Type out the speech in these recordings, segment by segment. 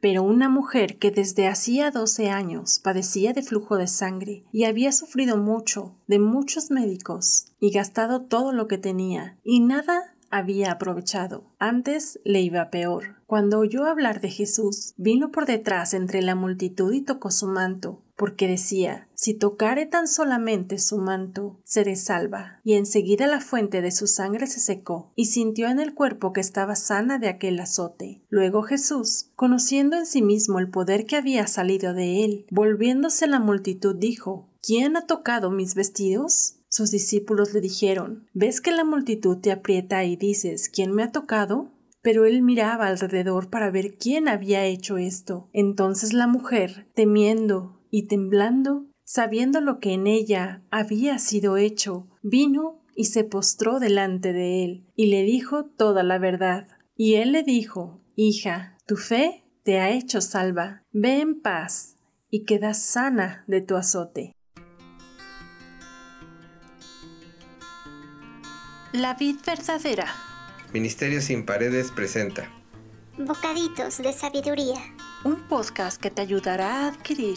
Pero una mujer que desde hacía doce años padecía de flujo de sangre y había sufrido mucho de muchos médicos y gastado todo lo que tenía y nada había aprovechado. Antes le iba peor. Cuando oyó hablar de Jesús, vino por detrás entre la multitud y tocó su manto, porque decía, si tocare tan solamente su manto, seré salva. Y enseguida la fuente de su sangre se secó, y sintió en el cuerpo que estaba sana de aquel azote. Luego Jesús, conociendo en sí mismo el poder que había salido de él, volviéndose a la multitud, dijo, ¿Quién ha tocado mis vestidos? Sus discípulos le dijeron, ¿ves que la multitud te aprieta y dices, ¿quién me ha tocado? Pero él miraba alrededor para ver quién había hecho esto. Entonces la mujer, temiendo y temblando, sabiendo lo que en ella había sido hecho, vino y se postró delante de él, y le dijo toda la verdad. Y él le dijo, Hija, tu fe te ha hecho salva, ve en paz y queda sana de tu azote. La vid verdadera. Ministerio sin paredes presenta Bocaditos de sabiduría. Un podcast que te ayudará a adquirir.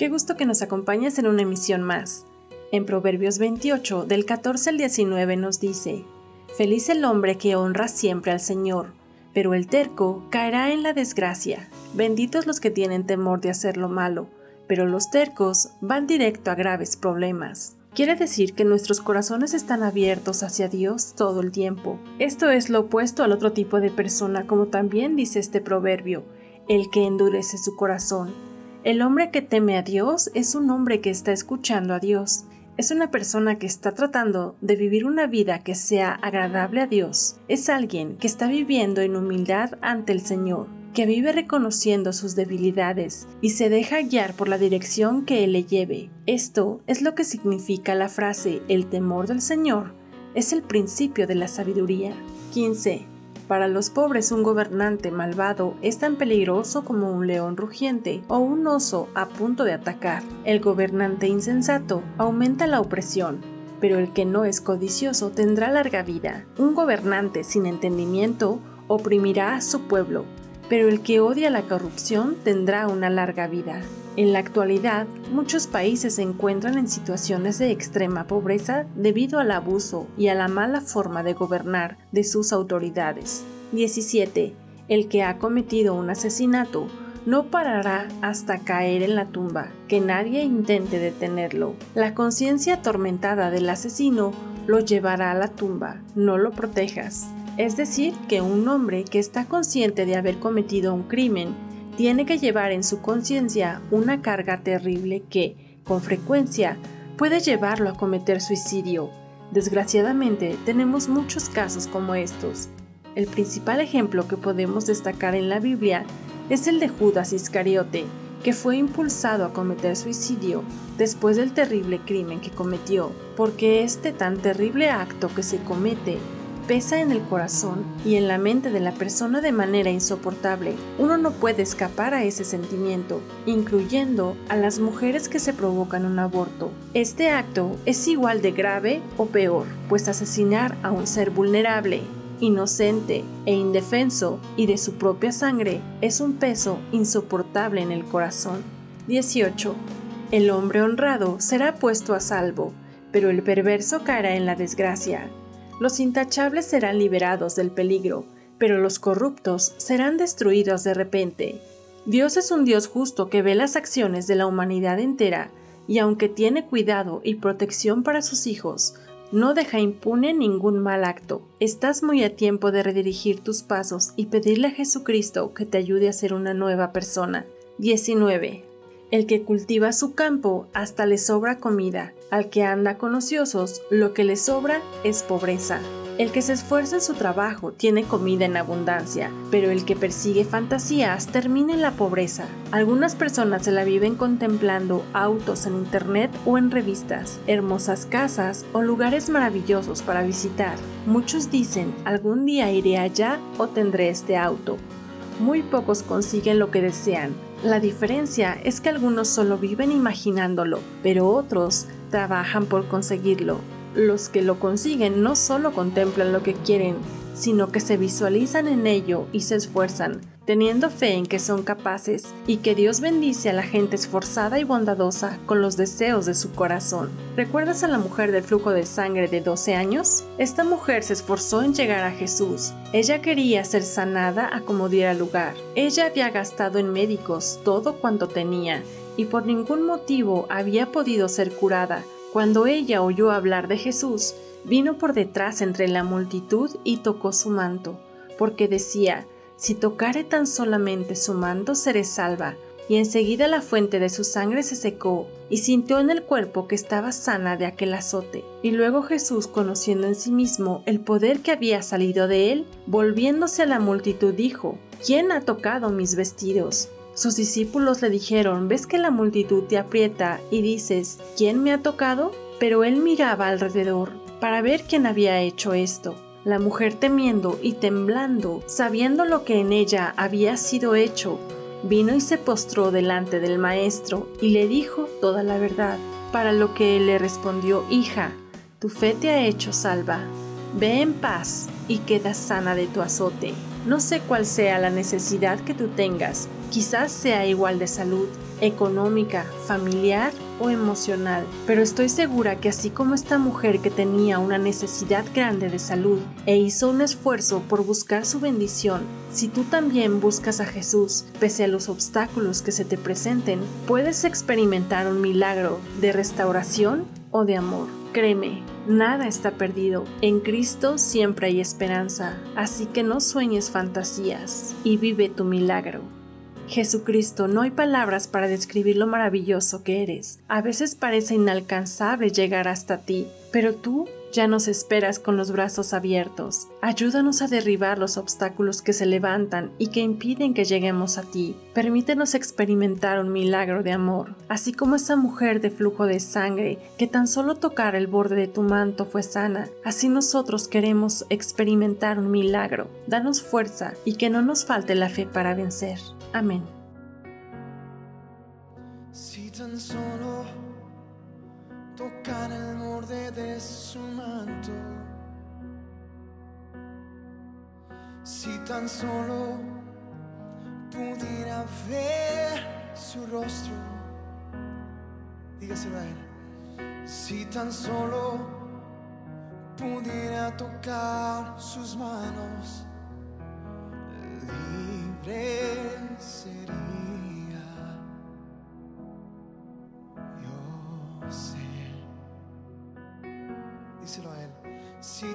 Qué gusto que nos acompañes en una emisión más. En Proverbios 28, del 14 al 19 nos dice, Feliz el hombre que honra siempre al Señor, pero el terco caerá en la desgracia. Benditos los que tienen temor de hacer lo malo, pero los tercos van directo a graves problemas. Quiere decir que nuestros corazones están abiertos hacia Dios todo el tiempo. Esto es lo opuesto al otro tipo de persona, como también dice este proverbio, el que endurece su corazón. El hombre que teme a Dios es un hombre que está escuchando a Dios. Es una persona que está tratando de vivir una vida que sea agradable a Dios. Es alguien que está viviendo en humildad ante el Señor que vive reconociendo sus debilidades y se deja guiar por la dirección que Él le lleve. Esto es lo que significa la frase el temor del Señor. Es el principio de la sabiduría. 15. Para los pobres un gobernante malvado es tan peligroso como un león rugiente o un oso a punto de atacar. El gobernante insensato aumenta la opresión, pero el que no es codicioso tendrá larga vida. Un gobernante sin entendimiento oprimirá a su pueblo, pero el que odia la corrupción tendrá una larga vida. En la actualidad, muchos países se encuentran en situaciones de extrema pobreza debido al abuso y a la mala forma de gobernar de sus autoridades. 17. El que ha cometido un asesinato no parará hasta caer en la tumba, que nadie intente detenerlo. La conciencia atormentada del asesino lo llevará a la tumba, no lo protejas. Es decir, que un hombre que está consciente de haber cometido un crimen tiene que llevar en su conciencia una carga terrible que, con frecuencia, puede llevarlo a cometer suicidio. Desgraciadamente, tenemos muchos casos como estos. El principal ejemplo que podemos destacar en la Biblia es el de Judas Iscariote, que fue impulsado a cometer suicidio después del terrible crimen que cometió, porque este tan terrible acto que se comete pesa en el corazón y en la mente de la persona de manera insoportable. Uno no puede escapar a ese sentimiento, incluyendo a las mujeres que se provocan un aborto. Este acto es igual de grave o peor, pues asesinar a un ser vulnerable, inocente e indefenso y de su propia sangre es un peso insoportable en el corazón. 18. El hombre honrado será puesto a salvo, pero el perverso caerá en la desgracia. Los intachables serán liberados del peligro, pero los corruptos serán destruidos de repente. Dios es un Dios justo que ve las acciones de la humanidad entera y aunque tiene cuidado y protección para sus hijos, no deja impune ningún mal acto. Estás muy a tiempo de redirigir tus pasos y pedirle a Jesucristo que te ayude a ser una nueva persona. 19. El que cultiva su campo hasta le sobra comida, Al que anda con ociosos, lo que le sobra es pobreza. El que se esfuerza en su trabajo tiene comida en abundancia, pero el que persigue fantasías termina en la pobreza. Algunas personas se la viven contemplando autos en internet o en revistas, hermosas casas o lugares maravillosos para visitar. Muchos dicen, algún día iré allá o tendré este auto. Muy pocos consiguen lo que desean. La diferencia es que algunos solo viven imaginándolo, pero otros trabajan por conseguirlo. Los que lo consiguen no solo contemplan lo que quieren, sino que se visualizan en ello y se esfuerzan, teniendo fe en que son capaces y que Dios bendice a la gente esforzada y bondadosa con los deseos de su corazón. ¿Recuerdas a la mujer del flujo de sangre de 12 años? Esta mujer se esforzó en llegar a Jesús. Ella quería ser sanada a como diera lugar. Ella había gastado en médicos todo cuanto tenía y por ningún motivo había podido ser curada cuando ella oyó hablar de Jesús, vino por detrás entre la multitud y tocó su manto, porque decía, si tocare tan solamente su manto seré salva. Y enseguida la fuente de su sangre se secó, y sintió en el cuerpo que estaba sana de aquel azote. Y luego Jesús, conociendo en sí mismo el poder que había salido de él, volviéndose a la multitud dijo, ¿quién ha tocado mis vestidos? Sus discípulos le dijeron, ¿ves que la multitud te aprieta y dices, ¿quién me ha tocado? Pero él miraba alrededor para ver quién había hecho esto. La mujer temiendo y temblando, sabiendo lo que en ella había sido hecho, vino y se postró delante del maestro y le dijo toda la verdad, para lo que él le respondió, hija, tu fe te ha hecho salva, ve en paz y queda sana de tu azote. No sé cuál sea la necesidad que tú tengas, quizás sea igual de salud, económica, familiar o emocional, pero estoy segura que así como esta mujer que tenía una necesidad grande de salud e hizo un esfuerzo por buscar su bendición, si tú también buscas a Jesús, pese a los obstáculos que se te presenten, puedes experimentar un milagro de restauración o de amor. Créeme, nada está perdido. En Cristo siempre hay esperanza, así que no sueñes fantasías y vive tu milagro. Jesucristo, no hay palabras para describir lo maravilloso que eres. A veces parece inalcanzable llegar hasta ti, pero tú ya nos esperas con los brazos abiertos. Ayúdanos a derribar los obstáculos que se levantan y que impiden que lleguemos a ti. Permítenos experimentar un milagro de amor, así como esa mujer de flujo de sangre que tan solo tocar el borde de tu manto fue sana. Así nosotros queremos experimentar un milagro. Danos fuerza y que no nos falte la fe para vencer. Amén. Si tan solo de su manto, si tan solo pudiera ver su rostro, dígaselo a él, si tan solo pudiera tocar sus manos, libre sería.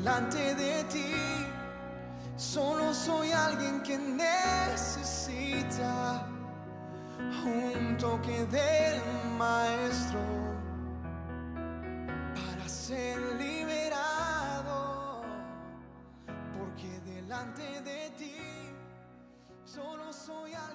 delante de ti. Solo soy alguien que necesita un toque del maestro para ser liberado, porque delante de ti solo soy alguien.